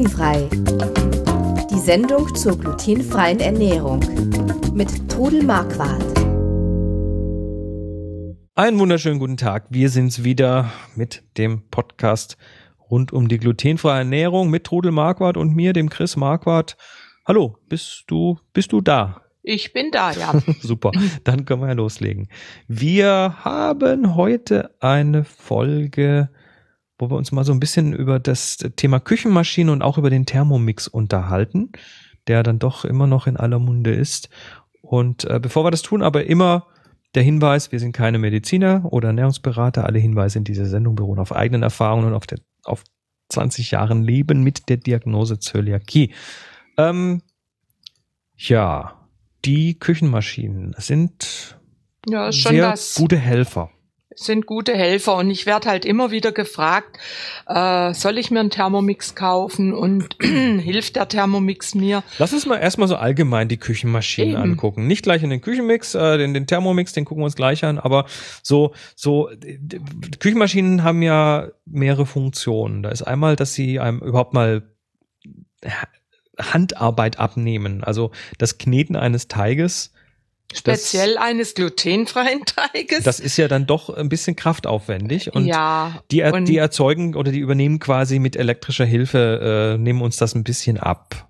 Glutenfrei. Die Sendung zur glutenfreien Ernährung mit Trudel Marquardt. Einen wunderschönen guten Tag. Wir sind's wieder mit dem Podcast rund um die glutenfreie Ernährung mit Trudel Marquardt und mir, dem Chris Marquardt. Hallo, bist du, bist du da? Ich bin da, ja. Super, dann können wir ja loslegen. Wir haben heute eine Folge, wo wir uns mal so ein bisschen über das Thema Küchenmaschine und auch über den Thermomix unterhalten, der dann doch immer noch in aller Munde ist. Und äh, bevor wir das tun, aber immer der Hinweis, wir sind keine Mediziner oder Ernährungsberater. Alle Hinweise in dieser Sendung beruhen auf eigenen Erfahrungen und auf, der, auf 20 Jahren Leben mit der Diagnose Zöliakie. Ähm, ja, die Küchenmaschinen sind Ja, sehr was. gute Helfer. Sind gute Helfer und ich werde halt immer wieder gefragt, äh, soll ich mir einen Thermomix kaufen und hilft der Thermomix mir? Lass uns mal erstmal so allgemein die Küchenmaschinen Eben. angucken. Nicht gleich in den Küchenmix, äh, den, den Thermomix, den gucken wir uns gleich an, aber so, so, Küchenmaschinen haben ja mehrere Funktionen. Da ist einmal, dass sie einem überhaupt mal Ha- Handarbeit abnehmen. Also das Kneten eines Teiges. Speziell eines glutenfreien Teiges. Das, das ist ja dann doch ein bisschen kraftaufwendig und ja, die, er, und die erzeugen oder die übernehmen quasi mit elektrischer Hilfe, äh, nehmen uns das ein bisschen ab.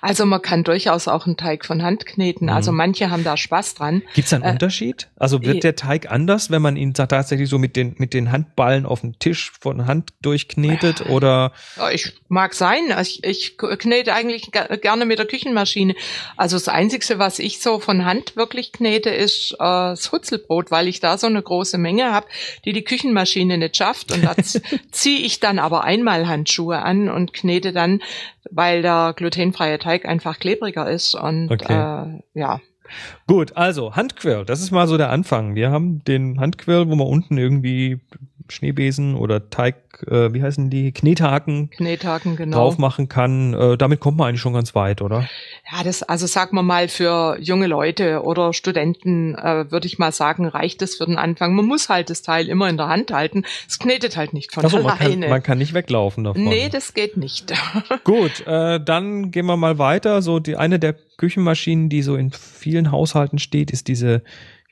Also man kann durchaus auch einen Teig von Hand kneten. Mhm. Also manche haben da Spaß dran. Gibt es einen Äh, Unterschied? Also wird eh. der Teig anders, wenn man ihn ta- tatsächlich so mit den, mit den Handballen auf dem Tisch von Hand durchknetet oder Ja, Ich mag sein. Ich, ich knete eigentlich ge- gerne mit der Küchenmaschine. Also das Einzige, was ich so von Hand wirklich knete, ist äh, das Hutzelbrot, weil ich da so eine große Menge habe, die die Küchenmaschine nicht schafft. Und da ziehe ich dann aber einmal Handschuhe an und knete dann, weil der glutenfreie Teig einfach klebriger ist. Und Okay. äh, ja, Gut, also Handquirl, das ist mal so der Anfang. Wir haben den Handquirl, wo man unten irgendwie Schneebesen oder Teig, äh, wie heißen die, Knethaken Knethaken, genau. drauf machen kann. Äh, damit kommt man eigentlich schon ganz weit, oder? Ja, das, also sag mal mal, für junge Leute oder Studenten äh, würde ich mal sagen, reicht es für den Anfang. Man muss halt das Teil immer in der Hand halten. Es knetet halt nicht von Achso, man kann, alleine. man kann nicht weglaufen davon. nee, das geht nicht. Gut, äh, dann gehen wir mal weiter. So die eine der Küchenmaschinen, die so in vielen Haushalten steht, ist diese,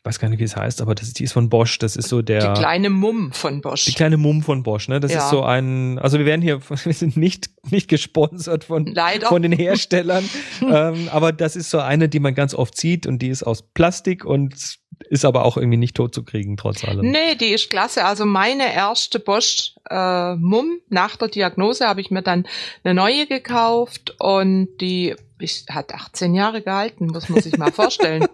ich weiß gar nicht, wie es heißt, aber das, die ist von Bosch. Das ist so der Die kleine Mumm von Bosch. die kleine Mumm von Bosch. Ne, das Ja. ist so ein. Also wir werden hier, wir sind nicht nicht gesponsert von Leider. von den Herstellern, ähm, aber das ist so eine, die man ganz oft sieht und die ist aus Plastik und ist aber auch irgendwie nicht tot zu kriegen trotz allem. Nee, die ist klasse. Also meine erste Bosch äh, Mumm nach der Diagnose habe ich mir dann eine neue gekauft und die ist, hat 18 Jahre gehalten, muss man sich mal vorstellen.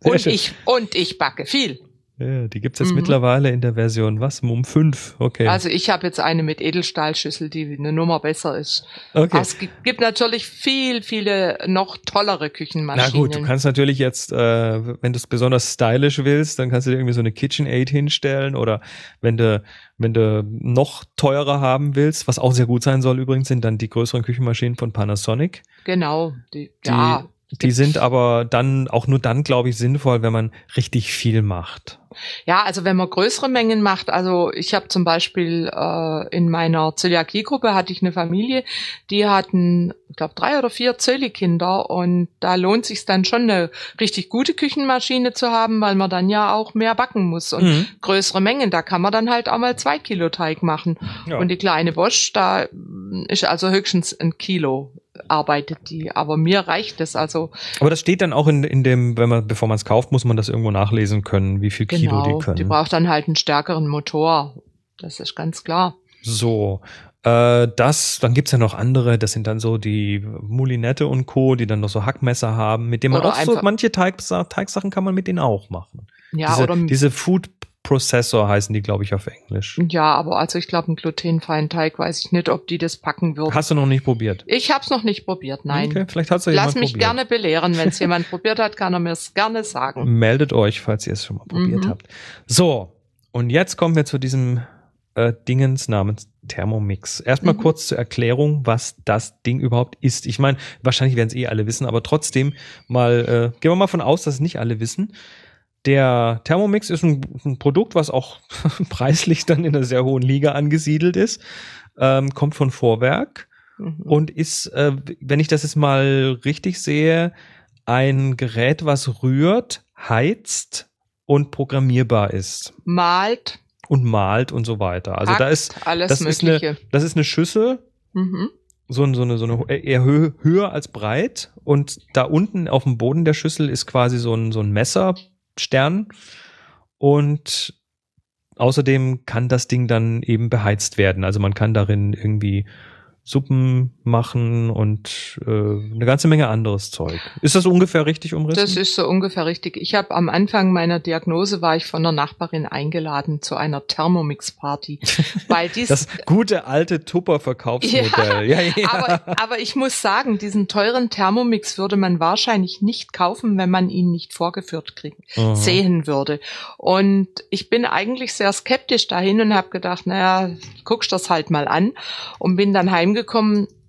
Sehr und schön. ich und ich backe viel. Ja, die gibt's jetzt Mhm. mittlerweile in der Version was? Mumm 5. Okay. Also ich habe jetzt eine mit Edelstahlschüssel, die eine Nummer besser ist. okay. Aber es gibt, natürlich viel, viele noch tollere Na Küchenmaschinen. gut, du kannst natürlich jetzt, äh, wenn du es besonders stylisch willst, dann kannst du dir irgendwie so eine KitchenAid hinstellen oder wenn du, wenn du noch teurer haben willst, was auch sehr gut sein soll übrigens, sind dann die größeren Küchenmaschinen von Panasonic. Genau. Die, Die, ja, die sind aber dann auch nur dann, glaube ich, sinnvoll, wenn man richtig viel macht. ja, also wenn man größere Mengen macht, also ich habe zum Beispiel äh, in meiner Zöliakie-Gruppe hatte ich eine Familie, die hatten, ich glaube, drei oder vier Zöli-Kinder und da lohnt sich dann schon eine richtig gute Küchenmaschine zu haben, weil man dann ja auch mehr backen muss und Mhm. größere Mengen, da kann man dann halt auch mal zwei Kilo Teig machen. Ja. Und die kleine Bosch, da ist also höchstens ein Kilo arbeitet die. Aber mir reicht es also. aber das steht dann auch in, in dem, wenn man, bevor man es kauft, muss man das irgendwo nachlesen können, wie viel Kilo Genau. die können. Die braucht dann halt einen stärkeren Motor. Das ist ganz klar. So, äh, das, dann gibt's ja noch andere, das sind dann so die Moulinette und Co., die dann noch so Hackmesser haben, mit denen man Oder auch so, manche Teigsa Teigsachen kann man mit denen auch machen. Ja, diese, oder diese Food Processor heißen die, glaube ich, auf Englisch. ja, aber also ich glaube, einen glutenfreien Teig weiß ich nicht, ob die das packen würden. Hast du noch nicht probiert? Ich habe es noch nicht probiert, nein. Okay, vielleicht hat's ja Lass jemand mich probiert. gerne belehren. Wenn es jemand probiert hat, kann er mir es gerne sagen. Meldet euch, falls ihr es schon mal probiert Mhm. habt. So, und jetzt kommen wir zu diesem äh, Dingens namens Thermomix. Erstmal Mhm. kurz zur Erklärung, was das Ding überhaupt ist. Ich meine, wahrscheinlich werden es eh alle wissen, aber trotzdem mal, äh, gehen wir mal von aus, dass es nicht alle wissen. Der Thermomix ist ein, ein Produkt, was auch preislich dann in einer sehr hohen Liga angesiedelt ist. Ähm, kommt von Vorwerk mhm. und ist, äh, wenn ich das jetzt mal richtig sehe, ein Gerät, was rührt, heizt und programmierbar ist. Malt. Und malt und so weiter. Also Hackt, da ist alles das Mögliche. ist eine das ist eine Schüssel, Mhm. so, so eine so eine eher hö höher als breit und da unten auf dem Boden der Schüssel ist quasi so ein so ein Messerstern und außerdem kann das Ding dann eben beheizt werden. Also man kann darin irgendwie Suppen machen und äh, eine ganze Menge anderes Zeug. Ist das ungefähr richtig umrissen? Das ist so ungefähr richtig. Ich habe am Anfang meiner Diagnose war ich von einer Nachbarin eingeladen zu einer Thermomix-Party, weil dies, das gute alte Tupper-Verkaufsmodell. Ja, ja, Aber, aber ich muss sagen, diesen teuren Thermomix würde man wahrscheinlich nicht kaufen, wenn man ihn nicht vorgeführt kriegen, Aha. sehen würde. Und ich bin eigentlich sehr skeptisch dahin und habe gedacht, naja, guckst das halt mal an und bin dann heimgekommen.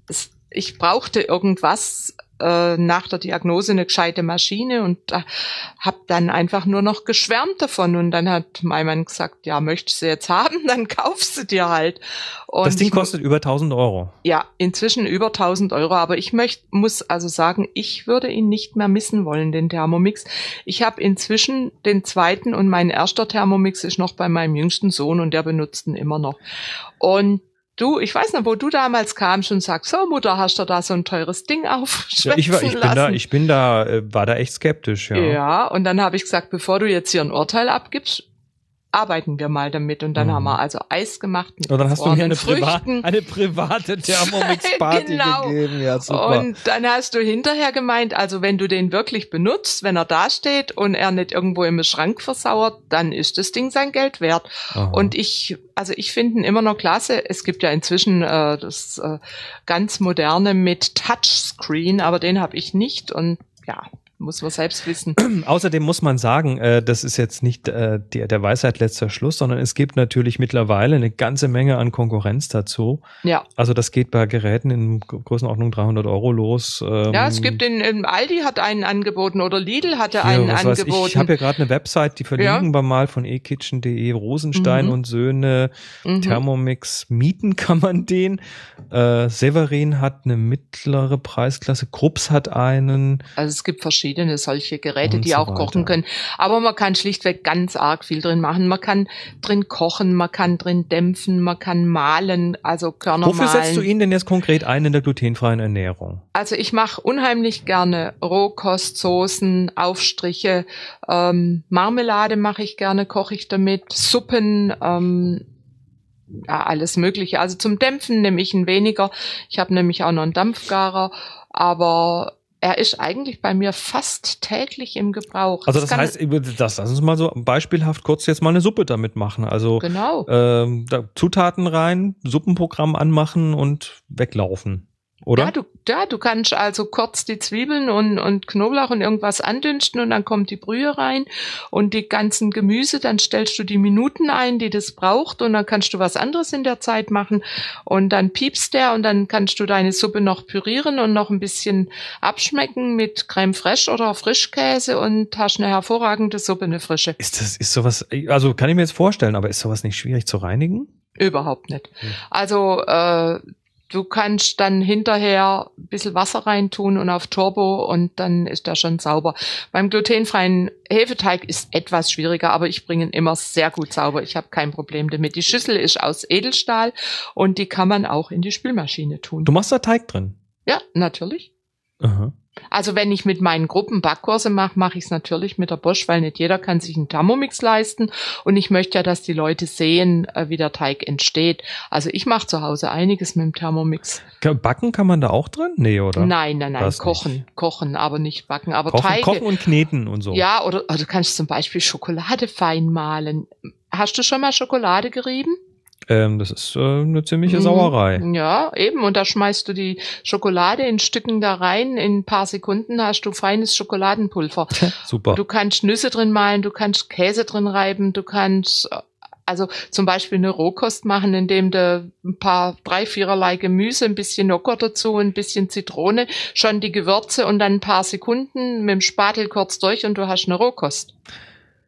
Es- Ich brauchte irgendwas äh, nach der Diagnose eine gescheite Maschine und äh, habe dann einfach nur noch geschwärmt davon und dann hat mein Mann gesagt, ja, möchtest du sie jetzt haben, dann kaufst du dir halt. Und Das Ding kostet über 1000 Euro. ja, inzwischen über 1000 Euro. Aber ich möcht, muss also sagen, ich würde ihn nicht mehr missen wollen, den Thermomix. Ich habe inzwischen den zweiten und mein erster Thermomix ist noch bei meinem jüngsten Sohn und der benutzt ihn immer noch. Und du, ich weiß noch, wo du damals kamst und sagst, so Mutter, hast du da so ein teures Ding Ja, aufschwätzen ich war, ich bin lassen? da, ich bin da, äh, war da echt skeptisch, ja. Ja. und dann habe ich gesagt, bevor du jetzt hier ein Urteil abgibst, arbeiten wir mal damit. Und dann Mhm. haben wir also Eis gemacht mit Und dann hast du mir eine, Priva eine private Thermomix-Party Genau. gegeben. Ja, super. Und dann hast du hinterher gemeint, also wenn du den wirklich benutzt, wenn er da steht und er nicht irgendwo im Schrank versauert, dann ist das Ding sein Geld wert. Aha. Und ich, also ich finde ihn immer noch klasse. Es gibt ja inzwischen äh, das äh, ganz moderne mit Touchscreen, aber den habe ich nicht und ja, muss man selbst wissen. Außerdem muss man sagen, äh, das ist jetzt nicht äh, der, der Weisheit letzter Schluss, sondern es gibt natürlich mittlerweile eine ganze Menge an Konkurrenz dazu. Ja, Also das geht bei Geräten in Gr- Größenordnung 300 Euro los. Ähm, ja, es gibt in, in Aldi hat einen angeboten oder Lidl hatte einen weiß angeboten. Ich, ich habe hier gerade eine Website, die verlinken wir mal von ekitchen.de, Rosenstein Mhm. und Söhne, Mhm. Thermomix mieten kann man den. Äh, Severin hat eine mittlere Preisklasse, Krups hat einen. Also es gibt verschiedene solche Geräte, Und die so auch weiter. kochen können. Aber man kann schlichtweg ganz arg viel drin machen. Man kann drin kochen, man kann drin dämpfen, man kann mahlen, also Körner Wofür setzt du mahlen. ihn denn jetzt konkret ein in der glutenfreien Ernährung? Also ich mache unheimlich gerne Rohkost, Soßen, Aufstriche, ähm, Marmelade mache ich gerne, koche ich damit, Suppen, ähm, ja, alles Mögliche. Also zum Dämpfen nehme ich ihn weniger. Ich habe nämlich auch noch einen Dampfgarer, aber er ist eigentlich bei mir fast täglich im Gebrauch. Also das kann- heißt, das lass uns mal so beispielhaft kurz jetzt mal eine Suppe damit machen. Also Genau. ähm, da Zutaten rein, Suppenprogramm anmachen und weglaufen. Oder? Ja, du, ja, du kannst also kurz die Zwiebeln und, und Knoblauch und irgendwas andünsten und dann kommt die Brühe rein und die ganzen Gemüse, dann stellst du die Minuten ein, die das braucht und dann kannst du was anderes in der Zeit machen und dann piepst der und dann kannst du deine Suppe noch pürieren und noch ein bisschen abschmecken mit Creme fraiche oder Frischkäse und hast eine hervorragende Suppe, eine frische. Ist das, ist sowas, also kann ich mir jetzt vorstellen, aber ist sowas nicht schwierig zu reinigen? Überhaupt nicht. Hm. Also äh, du kannst dann hinterher ein bisschen Wasser reintun und auf Turbo und dann ist der schon sauber. Beim glutenfreien Hefeteig ist etwas schwieriger, aber ich bringe ihn immer sehr gut sauber. Ich habe kein Problem damit. Die Schüssel ist aus Edelstahl und die kann man auch in die Spülmaschine tun. Du machst da Teig drin. Ja, natürlich. Aha. Also wenn ich mit meinen Gruppen Backkurse mache, mache ich es natürlich mit der Bosch, weil nicht jeder kann sich einen Thermomix leisten und ich möchte ja, dass die Leute sehen, äh, wie der Teig entsteht. Also ich mache zu Hause einiges mit dem Thermomix. Backen kann man da auch drin? Nee, oder? Nein, nein, nein, Das kochen, nicht. kochen, aber nicht backen. Aber Kochen, Teige, kochen und kneten und so. ja, oder, oder du kannst zum Beispiel Schokolade fein mahlen. Hast du schon mal Schokolade gerieben? Ähm, das ist äh, eine ziemliche Mhm. Sauerei. Ja, eben. Und da schmeißt du die Schokolade in Stücken da rein. In ein paar Sekunden hast du feines Schokoladenpulver. Super. Du kannst Nüsse drin malen, du kannst Käse drin reiben, du kannst äh, also zum Beispiel eine Rohkost machen, indem du ein paar, drei, viererlei Gemüse, ein bisschen Joghurt dazu, ein bisschen Zitrone, schon die Gewürze und dann ein paar Sekunden mit dem Spatel kurz durch und du hast eine Rohkost.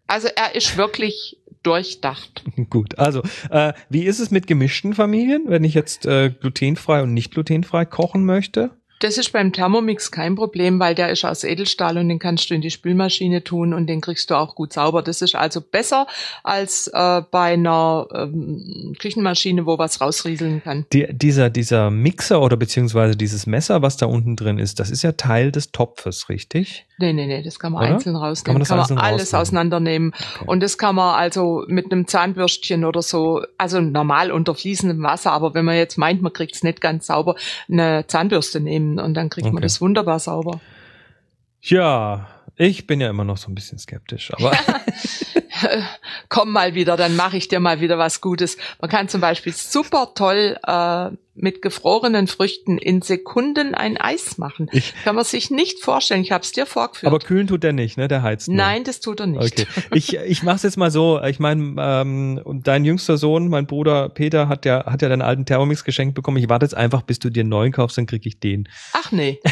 Also er ist wirklich durchdacht. Gut, also äh, wie ist es mit gemischten Familien, wenn ich jetzt äh, glutenfrei und nicht glutenfrei kochen möchte? Das ist beim Thermomix kein Problem, weil der ist aus Edelstahl und den kannst du in die Spülmaschine tun und den kriegst du auch gut sauber. Das ist also besser als äh, bei einer ähm, Küchenmaschine, wo was rausrieseln kann. Die, dieser, dieser Mixer oder beziehungsweise dieses Messer, was da unten drin ist, das ist ja Teil des Topfes, richtig? Nee, nee, nee, das kann man Oder? einzeln Kann rausnehmen. man das Kann man, alles rausnehmen? auseinandernehmen. Okay. Und das kann man also mit einem Zahnbürstchen oder so, also normal unter fließendem Wasser, aber wenn man jetzt meint, man kriegt es nicht ganz sauber, eine Zahnbürste nehmen und dann kriegt man Okay. das wunderbar sauber. Ja, ich bin ja immer noch so ein bisschen skeptisch, aber Komm mal wieder, dann mache ich dir mal wieder was Gutes. Man kann zum Beispiel super toll äh, mit gefrorenen Früchten in Sekunden ein Eis machen. Ich- kann man sich nicht vorstellen. Ich habe es dir vorgeführt. aber kühlen tut der nicht, ne? Der heizt nur. Nein, das tut er nicht. Okay. Ich, ich mach's jetzt mal so. Ich meine, ähm, dein jüngster Sohn, mein Bruder Peter, hat ja, hat ja deinen alten Thermomix geschenkt bekommen. Ich warte jetzt einfach, bis du dir einen neuen kaufst, dann krieg ich den. Ach nee.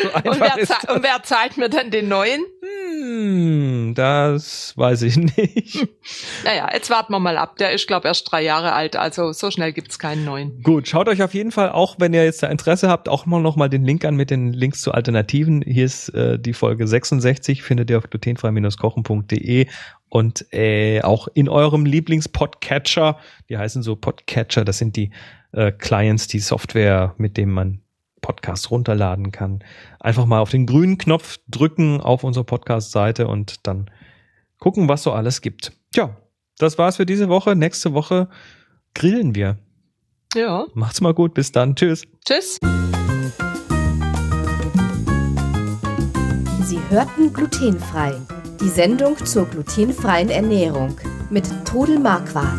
So Und wer, und wer zahlt mir dann den neuen? Hm, das weiß ich nicht. Naja, jetzt warten wir mal ab. Der ist, glaube erst drei Jahre alt, also so schnell gibt's keinen neuen. Gut, schaut euch auf jeden Fall auch, wenn ihr jetzt da Interesse habt, auch mal noch mal den Link an mit den Links zu Alternativen. Hier ist äh, die Folge 66, findet ihr auf glutenfrei-kochen.de und äh, auch in eurem Lieblings-Podcatcher. Die heißen so Podcatcher, das sind die äh, Clients, die Software, mit dem man Podcasts runterladen kann. Einfach mal auf den grünen Knopf drücken auf unserer Podcast-Seite und dann gucken, was so alles gibt. Tja, das war's für diese Woche. Nächste Woche grillen wir. Ja, Macht's mal gut, bis dann. Tschüss. tschüss. Sie hörten glutenfrei. Die Sendung zur glutenfreien Ernährung mit Todel Marquardt.